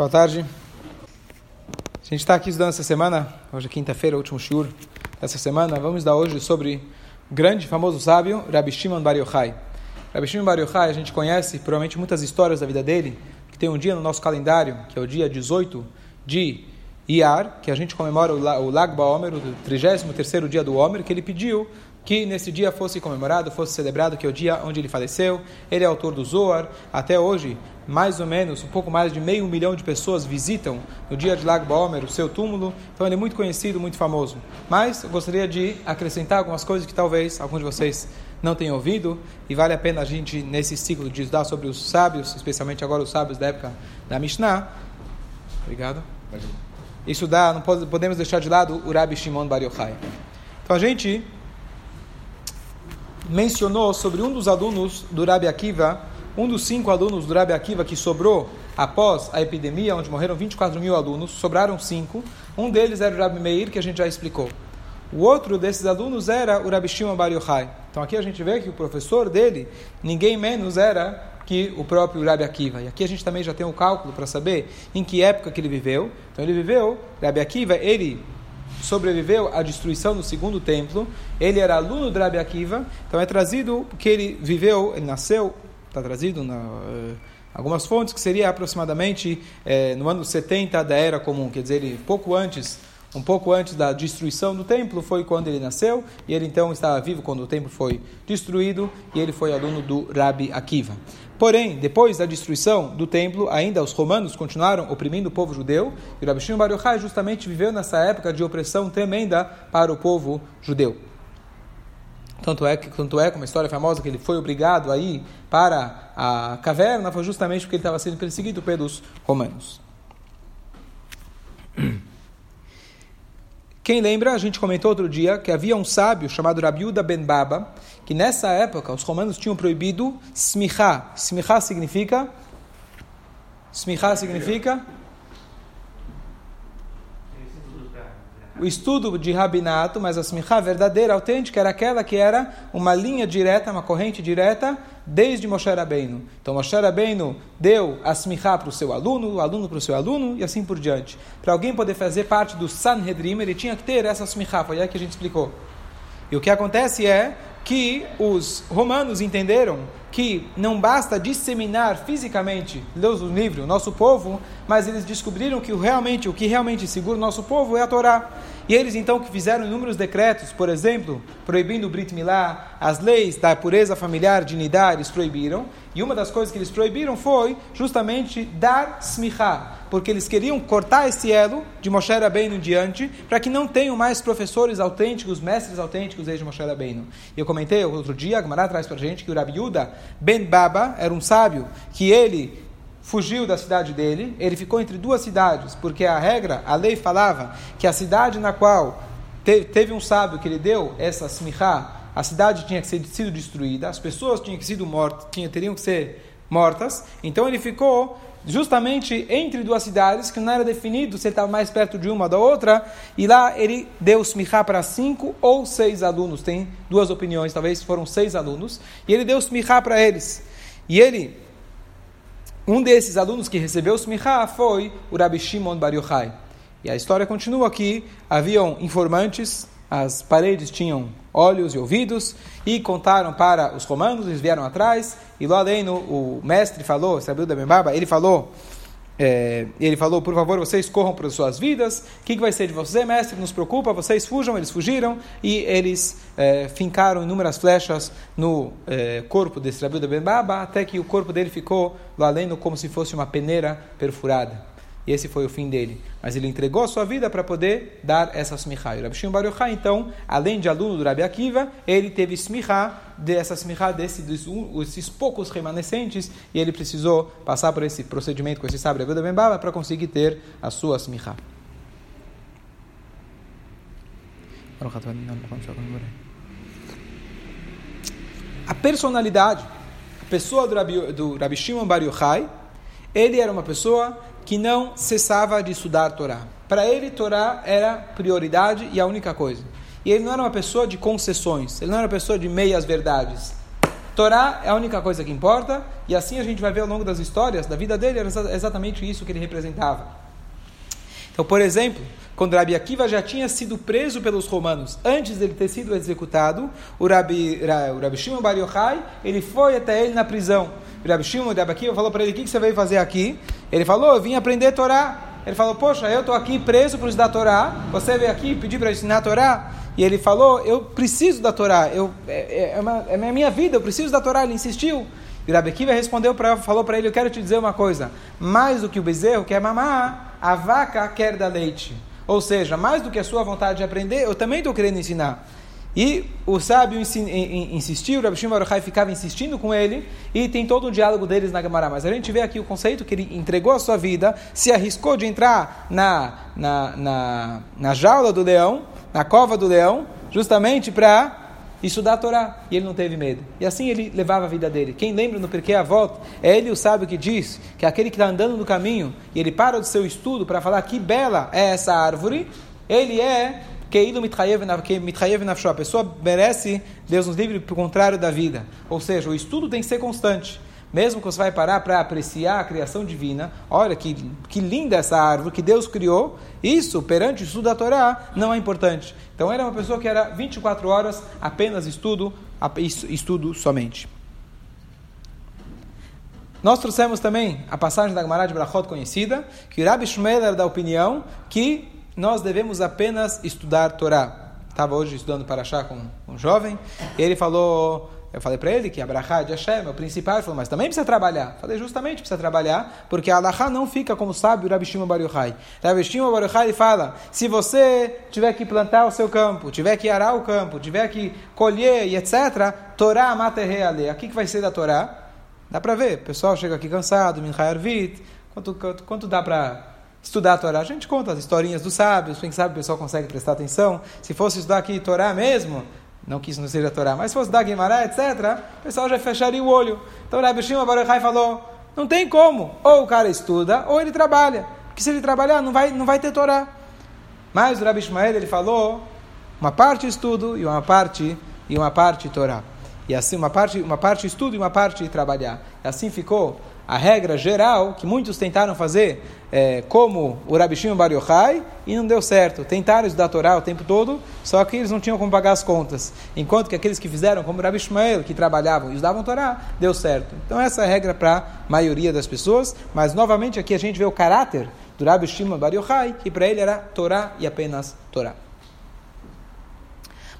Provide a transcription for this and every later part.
Boa tarde. A gente está aqui estudando essa semana, hoje é quinta-feira, último shiur dessa semana. Vamos dar hoje sobre o grande, famoso sábio, Rabi Shimon Bar Yochai. Shimon Bar Yochai, a gente conhece provavelmente muitas histórias da vida dele, que tem um dia no nosso calendário, que é o dia 18 de Iyar, que a gente comemora o Lag Baomer, o 33º dia do Omer, que ele pediu que nesse dia fosse comemorado, fosse celebrado, que é o dia onde ele faleceu. Ele é autor do Zohar. Até hoje, mais ou menos, um pouco mais de meio milhão de pessoas visitam no dia de Lag Baomer o seu túmulo. Então ele é muito conhecido, muito famoso. Mas eu gostaria de acrescentar algumas coisas que talvez alguns de vocês não tenham ouvido e vale a pena a gente, nesse ciclo de estudar sobre os sábios, especialmente agora os sábios da época da Mishnah. Obrigado. Isso dá, não podemos deixar de lado o Rabi Shimon Bar Yochai. Então a gente mencionou sobre um dos alunos do Rabi Akiva, um dos cinco alunos do Rabi Akiva que sobrou após a epidemia, onde morreram 24 mil alunos, sobraram cinco. Um deles era o Rabi Meir, que a gente já explicou. O outro desses alunos era o Rabi Shimon Bar Yochai. Então aqui a gente vê que o professor dele, ninguém menos era que o próprio Rabi Akiva. E aqui a gente também já tem um cálculo para saber em que época que ele viveu. Então ele viveu, Rabi Akiva, ele sobreviveu à destruição do segundo templo. Ele era aluno de Rabi Akiva, então é trazido que ele viveu, ele nasceu, está trazido na uh, algumas fontes que seria aproximadamente uh, no ano 70 da era comum, quer dizer, ele pouco antes um pouco antes da destruição do templo foi quando ele nasceu e ele então estava vivo quando o templo foi destruído e ele foi aluno do Rabi Akiva. Porém, depois da destruição do templo, ainda os romanos continuaram oprimindo o povo judeu, e o Rabi Shimon Bar Yochai justamente viveu nessa época de opressão tremenda para o povo judeu. Tanto é, que, tanto é como a história famosa que ele foi obrigado a ir para a caverna, foi justamente porque ele estava sendo perseguido pelos romanos. Quem lembra, a gente comentou outro dia que havia um sábio chamado Rabiuda ben Baba, que nessa época os romanos tinham proibido smicha. Smicha significa? Smicha significa? o estudo de rabinato, mas a smicha verdadeira, autêntica, era aquela que era uma linha direta, uma corrente direta, desde Moshe Rabbeinu. Então Moshe Rabbeinu deu a smicha para o seu aluno, o aluno para o seu aluno, e assim por diante. Para alguém poder fazer parte do Sanhedrin, ele tinha que ter essa smicha, foi aí que a gente explicou. E o que acontece é que os romanos entenderam que não basta disseminar fisicamente Deus o livre, o nosso povo, mas eles descobriram que realmente o que realmente segura o nosso povo é a Torá. E eles então que fizeram inúmeros decretos, por exemplo, proibindo o Brit Milá, as leis da pureza familiar de Nidar, eles proibiram. E uma das coisas que eles proibiram foi justamente dar smicha, porque eles queriam cortar esse elo de Moshe Rabbeinu em diante, para que não tenham mais professores autênticos, mestres autênticos desde Moshe Rabbeinu. E eu comentei outro dia, a Gemara traz para gente que o Rabi Yuda ben Baba era um sábio que ele fugiu da cidade dele, ele ficou entre duas cidades, porque a regra, a lei falava que a cidade na qual te, teve um sábio que ele deu essa smichá, a cidade tinha que ser sido destruída, as pessoas tinham que sido mortas, tinha, teriam que ser mortas. Então ele ficou justamente entre duas cidades que não era definido se ele estava mais perto de uma ou da outra, e lá ele deu smichá para cinco ou seis alunos, tem duas opiniões, talvez foram seis alunos, e ele deu smichá para eles. E ele um desses alunos que recebeu smichá foi o Rabi Shimon Bar Yochai. E a história continua aqui. Haviam informantes, as paredes tinham olhos e ouvidos, e contaram para os romanos, eles vieram atrás, e lá além o mestre falou, Sabiu da Bembaba, ele falou é, ele falou, por favor, vocês corram para as suas vidas. O que, que vai ser de você, mestre? Nos preocupa, vocês fujam. Eles fugiram e eles é, fincaram inúmeras flechas no é, corpo desse Rabi Ben Baba, até que o corpo dele ficou lá além como se fosse uma peneira perfurada. E esse foi o fim dele. Mas ele entregou a sua vida para poder dar essa smichá. E o Rabi Bar Yochai, então, além de aluno do Rabi Akiva, ele teve smichá, dessa smichá desses, desses poucos remanescentes, e ele precisou passar por esse procedimento com esse sábio Rabi Ben Baba para conseguir ter a sua smichá. A personalidade, a pessoa do Rabi, do Shimon Bar Yochai, ele era uma pessoa que não cessava de estudar Torá. Para ele, Torá era prioridade e a única coisa. E ele não era uma pessoa de concessões, ele não era uma pessoa de meias verdades. Torá é a única coisa que importa, e assim a gente vai ver ao longo das histórias da vida dele, era exatamente isso que ele representava. Então, por exemplo, quando Rabi Akiva já tinha sido preso pelos romanos, antes dele ter sido executado, o Rabi, o Rabi Shimon Bar Yochai, ele foi até ele na prisão. O Rabi Shimon, Rabi Akiva falou para ele, o que, que você veio fazer aqui? Ele falou, eu vim aprender Torá. Ele falou, poxa, eu estou aqui preso por estudar Torá, você veio aqui pedir para ensinar a Torá? E ele falou, eu preciso da Torá, eu, é, é, uma, é a minha vida, eu preciso da Torá. Ele insistiu. E Rabi Akiva respondeu para falou para ele, eu quero te dizer uma coisa, mais do que o bezerro quer mamar, a vaca quer dar leite. Ou seja, mais do que a sua vontade de aprender, eu também estou querendo ensinar. E o sábio insistiu, o Shimon Baruchai ficava insistindo com ele, e tem todo um diálogo deles na Gemara. Mas a gente vê aqui o conceito que ele entregou a sua vida, se arriscou de entrar na, na, na, na jaula do leão, na cova do leão, justamente para estudar a Torá. E ele não teve medo. E assim ele levava a vida dele. Quem lembra no Porquê a volta, é ele o sábio que diz que aquele que está andando no caminho e ele para do seu estudo para falar que bela é essa árvore, ele é Keilu mitchayev nafsho. A pessoa merece, Deus nos livre, o contrário da vida. Ou seja, o estudo tem que ser constante. Mesmo que você vai parar para apreciar a criação divina, olha que, que linda essa árvore que Deus criou, isso, perante o estudo da Torá, não é importante. Então era uma pessoa que era 24 horas apenas estudo, estudo somente. Nós trouxemos também a passagem da Gemara de Brachot conhecida, que Rabbi Shmuel era da opinião que nós devemos apenas estudar Torá. Estava hoje estudando para achar com um jovem, e ele falou, eu falei para ele que a Brachá de Hashem é o principal, ele falou, mas também precisa trabalhar. Eu falei, justamente precisa trabalhar, porque a Alahá não fica como sabe o Rabi Shimon Bar Yochai. Rabi Shimon Bar Yochai fala, se você tiver que plantar o seu campo, tiver que arar o campo, tiver que colher e etc., Torá materre ale. Aqui que vai ser da Torá? Dá para ver, o pessoal chega aqui cansado, Minchai Arvit, quanto, quanto, quanto dá para estudar a Torá. A gente conta as historinhas dos sábios, quem sabe o pessoal consegue prestar atenção. Se fosse estudar aqui Torá mesmo, não que isso não seja Torá, mas se fosse estudar Guimarães, etc., o pessoal já fecharia o olho. Então Rabbi Shimon Baruchai falou, não tem como, ou o cara estuda, ou ele trabalha. Porque se ele trabalhar, não vai, não vai ter Torá. Mas o Rabbi Ishmael, ele falou, uma parte estudo e uma parte, e uma parte Torá. E assim, uma parte, uma parte estudo e uma parte trabalhar. E assim ficou a regra geral que muitos tentaram fazer, é, como o Rabi Shimon Bar Yochai, e não deu certo. Tentaram estudar a Torá o tempo todo, só que eles não tinham como pagar as contas. Enquanto que aqueles que fizeram, como o Rabi Shmuel, que trabalhavam e estudavam a Torá, deu certo. Então essa é a regra para a maioria das pessoas, mas novamente aqui a gente vê o caráter do Rabi Shimon Bar Yochai, que para ele era Torá e apenas Torá.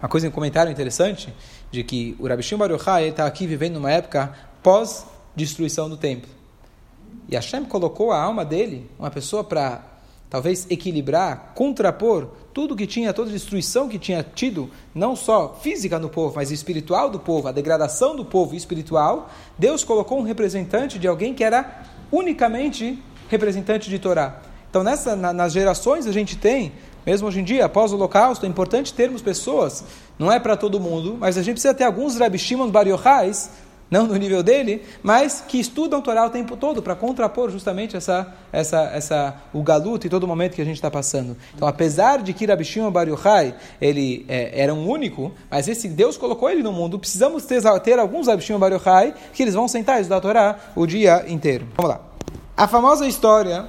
Uma coisa, um comentário interessante, de que o Rabi Shimon Bar Yochai está aqui vivendo numa época pós-destruição do templo. E Hashem colocou a alma dele, uma pessoa para talvez equilibrar, contrapor tudo que tinha, toda a destruição que tinha tido, não só física no povo, mas espiritual do povo, a degradação do povo espiritual, Deus colocou um representante de alguém que era unicamente representante de Torá. Então, nessa, na, nas gerações a gente tem, mesmo hoje em dia, após o Holocausto, é importante termos pessoas, não é para todo mundo, mas a gente precisa ter alguns Rabi Shimon Bar não no nível dele, mas que estudam Torá o tempo todo para contrapor justamente essa, essa, essa, o galuto e todo o momento que a gente está passando. Então, apesar de que Rabi Shimon Bar Yochai, ele é, era um único, mas esse Deus colocou ele no mundo, precisamos ter, ter alguns Rabi Shimon Bar Yochai que eles vão sentar e estudar Torá o dia inteiro. Vamos lá. A famosa história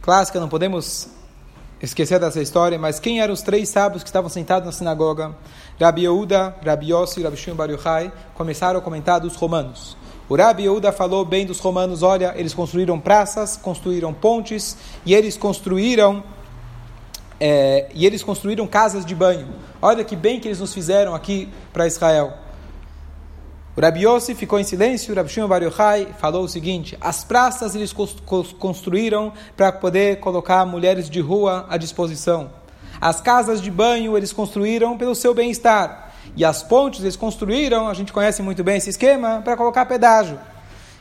clássica, não podemos esquecer dessa história, mas quem eram os três sábios que estavam sentados na sinagoga? Rabi Yehuda, Rabi Yossi e Rabi Shimon Bar Yochai começaram a comentar dos romanos. O Rabi Yehuda falou bem dos romanos, olha, eles construíram praças, construíram pontes e eles construíram é, e eles construíram casas de banho. Olha que bem que eles nos fizeram aqui para Israel. O ficou em silêncio, o Rabi Shimon Bar Yochai falou o seguinte, as praças eles construíram para poder colocar mulheres de rua à disposição. As casas de banho eles construíram pelo seu bem-estar. E as pontes eles construíram, a gente conhece muito bem esse esquema, para colocar pedágio.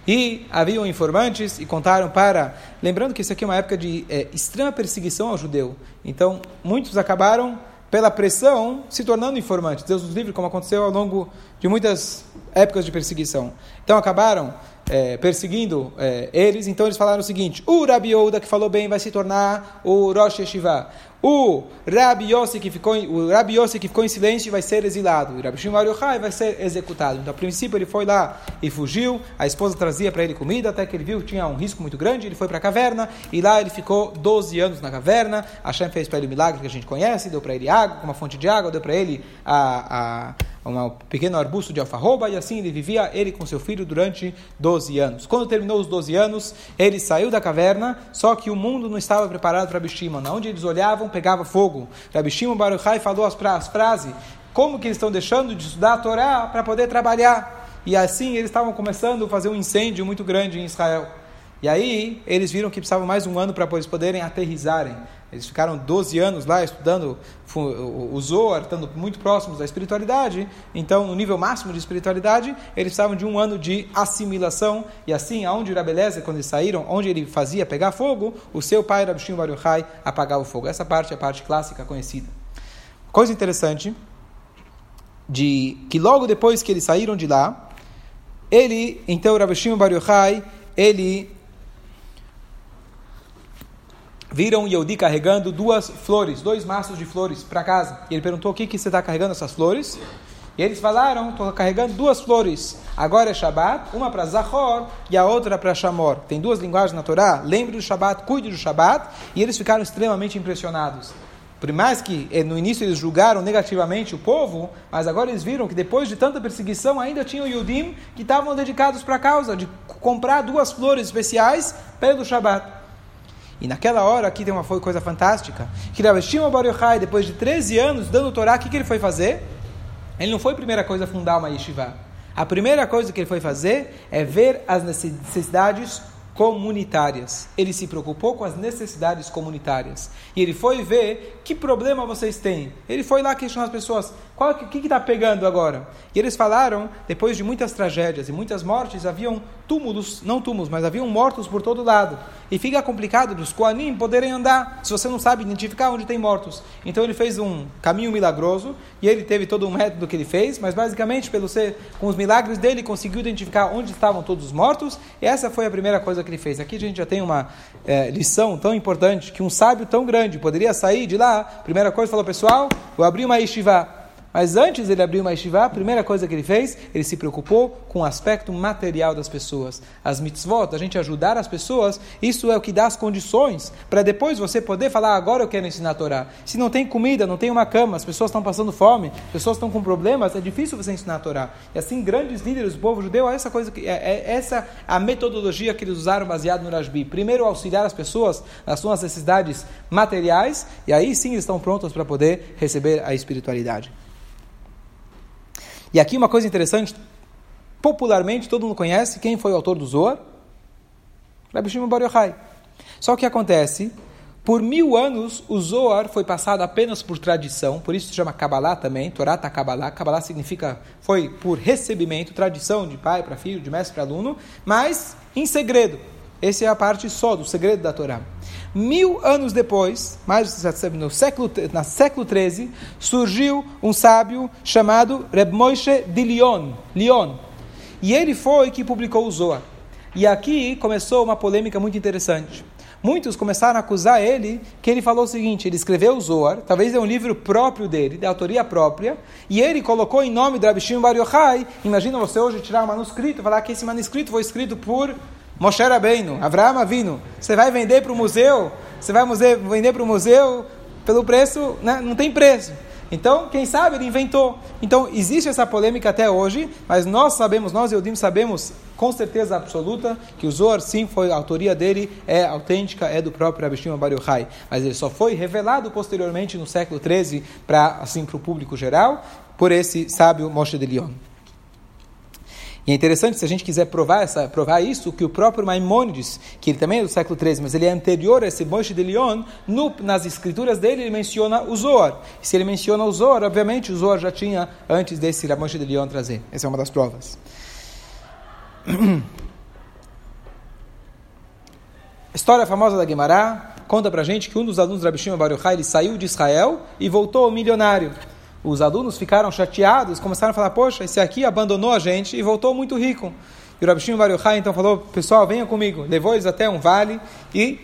E haviam informantes e contaram para. Lembrando que isso aqui é uma época de é, extrema perseguição ao judeu. Então, muitos acabaram, pela pressão, se tornando informantes. Deus nos livre, como aconteceu ao longo de muitas épocas de perseguição. Então, acabaram é, perseguindo é, eles, então eles falaram o seguinte: o Rabi Ouda, que falou bem, vai se tornar o Rosh Yeshiva. O Rabi Yossi que ficou, o Rabi Yossi que ficou em silêncio vai ser exilado. O Rabi Shimon Yochai vai ser executado. Então, a princípio, ele foi lá e fugiu. A esposa trazia para ele comida, até que ele viu que tinha um risco muito grande. Ele foi para a caverna e lá ele ficou 12 anos na caverna. A Hashem fez para ele o milagre que a gente conhece, deu para ele água, uma fonte de água, deu para ele a, a um pequeno arbusto de alfarroba, e assim ele vivia, ele com seu filho, durante 12 anos. Quando terminou os 12 anos, ele saiu da caverna, só que o mundo não estava preparado para Abishimon. Onde eles olhavam, pegava fogo. Rabi Shimon Baruchai falou as, as frases, como que eles estão deixando de estudar a Torá para poder trabalhar? E assim eles estavam começando a fazer um incêndio muito grande em Israel. E aí eles viram que precisavam mais um ano para eles poderem aterrizarem. Eles ficaram 12 anos lá estudando o Zohar, estando muito próximos da espiritualidade. Então, no nível máximo de espiritualidade, eles precisavam de um ano de assimilação. E assim, aonde Rabeleza, quando eles saíram, onde ele fazia pegar fogo, o seu pai, Rabshim Bar Yochai, apagava o fogo. Essa parte é a parte clássica conhecida. Coisa interessante, de que logo depois que eles saíram de lá, ele, então, Rabshim Bar Yochai, ele viram Yehudi carregando duas flores, dois maços de flores para casa. E ele perguntou: o que, que você está carregando essas flores? E eles falaram: estou carregando duas flores. Agora é Shabat, uma para Zahor e a outra para Shamor. Tem duas linguagens na Torá: lembre do Shabat, cuide do Shabat. E eles ficaram extremamente impressionados. Por mais que eh, no início eles julgaram negativamente o povo, mas agora eles viram que depois de tanta perseguição ainda tinham Yudim que estavam dedicados para a causa de comprar duas flores especiais pelo Shabat. E naquela hora, aqui tem uma coisa fantástica, que Rav Shimon Bar Yochai, depois de 13 anos dando Torá, o que, que ele foi fazer? Ele não foi a primeira coisa fundar uma yeshiva. A primeira coisa que ele foi fazer é ver as necessidades comunitárias. Ele se preocupou com as necessidades comunitárias. E ele foi ver que problema vocês têm. Ele foi lá questionar as pessoas: o que está pegando agora? E eles falaram, depois de muitas tragédias e muitas mortes, haviam túmulos, não túmulos, mas haviam mortos por todo lado. E fica complicado dos Koanim poderem andar, se você não sabe identificar onde tem mortos. Então ele fez um caminho milagroso, e ele teve todo um método que ele fez, mas basicamente, pelo ser, com os milagres dele, conseguiu identificar onde estavam todos os mortos, e essa foi a primeira coisa que ele fez. Aqui a gente já tem uma é, lição tão importante, que um sábio tão grande poderia sair de lá, primeira coisa, falou, pessoal, vou abrir uma yeshiva, mas antes ele abrir uma yeshiva, a primeira coisa que ele fez, ele se preocupou com o aspecto material das pessoas. As mitzvot, a gente ajudar as pessoas, isso é o que dá as condições para depois você poder falar, agora eu quero ensinar a Torá. Se não tem comida, não tem uma cama, as pessoas estão passando fome, as pessoas estão com problemas, é difícil você ensinar a Torá. E assim, grandes líderes do povo judeu, essa coisa que, é, é essa a metodologia que eles usaram baseado no Rashbi. Primeiro, auxiliar as pessoas nas suas necessidades materiais, e aí sim estão prontos para poder receber a espiritualidade. E aqui uma coisa interessante, popularmente todo mundo conhece quem foi o autor do Zohar? Rabbi Shimon Bar Yochai. Só que acontece, por mil anos o Zohar foi passado apenas por tradição, por isso se chama Kabbalah também, Torá tá Kabbalah. Kabbalah significa, foi por recebimento, tradição de pai para filho, de mestre para aluno, mas em segredo. Essa é a parte só do segredo da Torá. Mil anos depois, mais no século, na século 13, surgiu um sábio chamado Reb Moshe de Lyon, Lyon. E ele foi que publicou o Zohar. E aqui começou uma polêmica muito interessante. Muitos começaram a acusar ele que ele falou o seguinte: ele escreveu o Zohar, talvez é um livro próprio dele, de autoria própria, e ele colocou em nome do Rabi Shimon Bar Yochai. Imagina você hoje tirar um manuscrito, falar que esse manuscrito foi escrito por Moshe Rabbeinu, Avraham Avinu, você vai vender para o museu, você vai vender para o museu pelo preço, né? não tem preço. Então, quem sabe ele inventou. Então, existe essa polêmica até hoje, mas nós sabemos, nós Eudim sabemos com certeza absoluta que o Zohar, sim, foi a autoria dele, é autêntica, é do próprio Rabbi Shimon Bar Yochai. Mas ele só foi revelado posteriormente no século XIII para assim, o público geral, por esse sábio Moshe de Lyon. E é interessante, se a gente quiser provar, essa, provar isso, que o próprio Maimônides, que ele também é do século XIII, mas ele é anterior a esse Moshe de Lyon, no, nas escrituras dele ele menciona o Zohar. E se ele menciona o Zohar, obviamente o Zohar já tinha antes desse Moshe de Lyon trazer. Essa é uma das provas. História famosa da Guimará conta pra gente que um dos alunos do Rabi Shimon Bar Yochai, ele saiu de Israel e voltou milionário os alunos ficaram chateados, começaram a falar: Poxa, esse aqui abandonou a gente e voltou muito rico. E o Rabi Shimon Bar Yochai então falou, pessoal, venham comigo. Levou eles até um vale e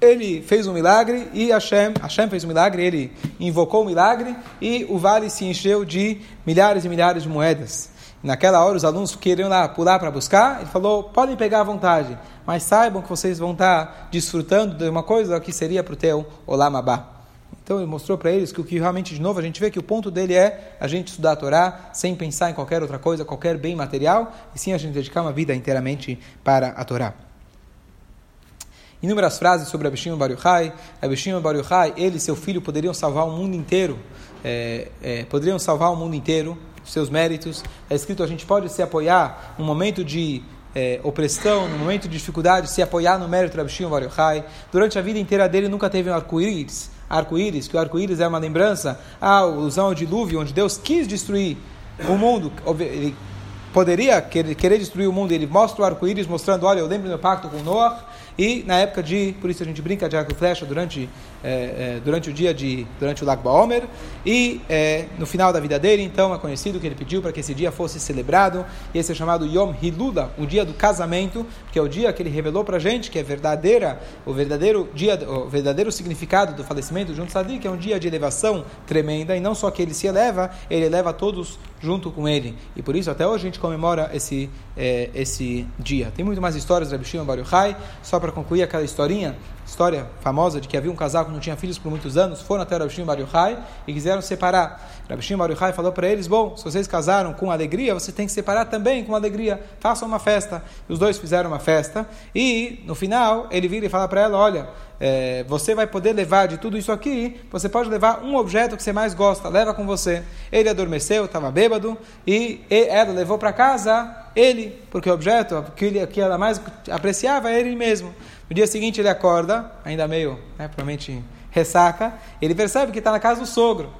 ele fez um milagre e Hashem, Hashem fez um milagre, ele invocou o milagre e o vale se encheu de milhares e milhares de moedas. Naquela hora os alunos queriam lá pular para buscar, ele falou, podem pegar à vontade, mas saibam que vocês vão estar desfrutando de uma coisa que seria para o teu Olamabá. Então ele mostrou para eles que o que realmente, de novo, a gente vê que o ponto dele é a gente estudar a Torá sem pensar em qualquer outra coisa, qualquer bem material, e sim a gente dedicar uma vida inteiramente para a Torá. Inúmeras frases sobre Abishim Bar Yochai. Abishim Bar Yochai, ele e seu filho poderiam salvar o mundo inteiro. É, é, poderiam salvar o mundo inteiro, seus méritos. É escrito, a gente pode se apoiar num momento de é, opressão, no momento de dificuldade, se apoiar no mérito de Abishim Bar Yochai. Durante a vida inteira dele nunca teve um arco-íris, arco-íris, que o arco-íris é uma lembrança à alusão ao dilúvio, onde Deus quis destruir o mundo. Ele poderia querer, querer destruir o mundo. Ele mostra o arco-íris mostrando, olha, eu lembro do meu pacto com Noah, e na época de, por isso a gente brinca de arco e flecha durante, é, é, durante o dia de, durante o Lag Baomer, e é, no final da vida dele, então, é conhecido que ele pediu para que esse dia fosse celebrado, e esse é chamado Yom Hilula, o dia do casamento, que é o dia que ele revelou para a gente, que é verdadeira, o verdadeiro dia, o verdadeiro significado do falecimento de um tzadik, é um dia de elevação tremenda, e não só que ele se eleva, ele eleva todos junto com ele, e por isso até hoje a gente comemora esse, é, esse dia. Tem muito mais histórias de Rabbi Shimon Bar só para concluir aquela historinha, história famosa de que havia um casal que não tinha filhos por muitos anos, foram até Rabbi Shimon Bar e quiseram separar. Rabbi Shimon Bar falou para eles, bom, se vocês casaram com alegria, você tem que separar também com alegria, façam uma festa. E os dois fizeram uma festa e, no final, ele vira e fala para ela, olha, é, você vai poder levar de tudo isso aqui, você pode levar um objeto que você mais gosta, leva com você. Ele adormeceu, estava bêbado, e ela levou para casa ele, porque o objeto que, que ela mais apreciava era ele mesmo. No dia seguinte ele acorda, ainda meio, né, provavelmente ressaca, ele percebe que está na casa do sogro.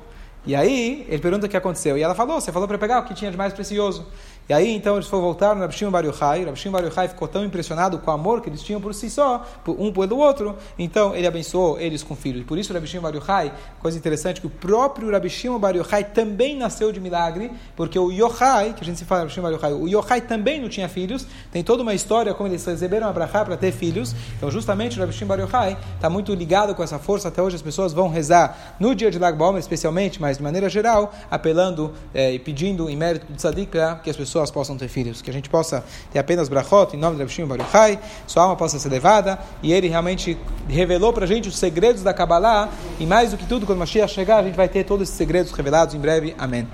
E aí ele pergunta o que aconteceu. E ela falou: Você falou para pegar o que tinha de mais precioso. E aí, então, eles foram voltar no Rabshim Bar Yochai. Rabshim Bar Yochai ficou tão impressionado com o amor que eles tinham por si só, um pelo outro. Então, ele abençoou eles com filhos. E por isso, Rabshim Bar Yochai, coisa interessante, que o próprio Rabshim Bar Yochai também nasceu de milagre, porque o Yochai, que a gente se fala Rabshim Bar Yochai, o Yochai também não tinha filhos. Tem toda uma história como eles receberam a Brachá para ter filhos. Então, justamente, o Rabshim Bar Yochai está muito ligado com essa força. Até hoje, as pessoas vão rezar no dia de Lag Baomer, especialmente, mas de maneira geral, apelando eh, e pedindo em mérito do Tzadik que as pessoas pessoas possam ter filhos, que a gente possa ter apenas brachot em nome de Rabshim Baruchai, sua alma possa ser levada, e ele realmente revelou para a gente os segredos da Kabbalah, e mais do que tudo, quando Mashiach chegar, a gente vai ter todos esses segredos revelados em breve. Amém.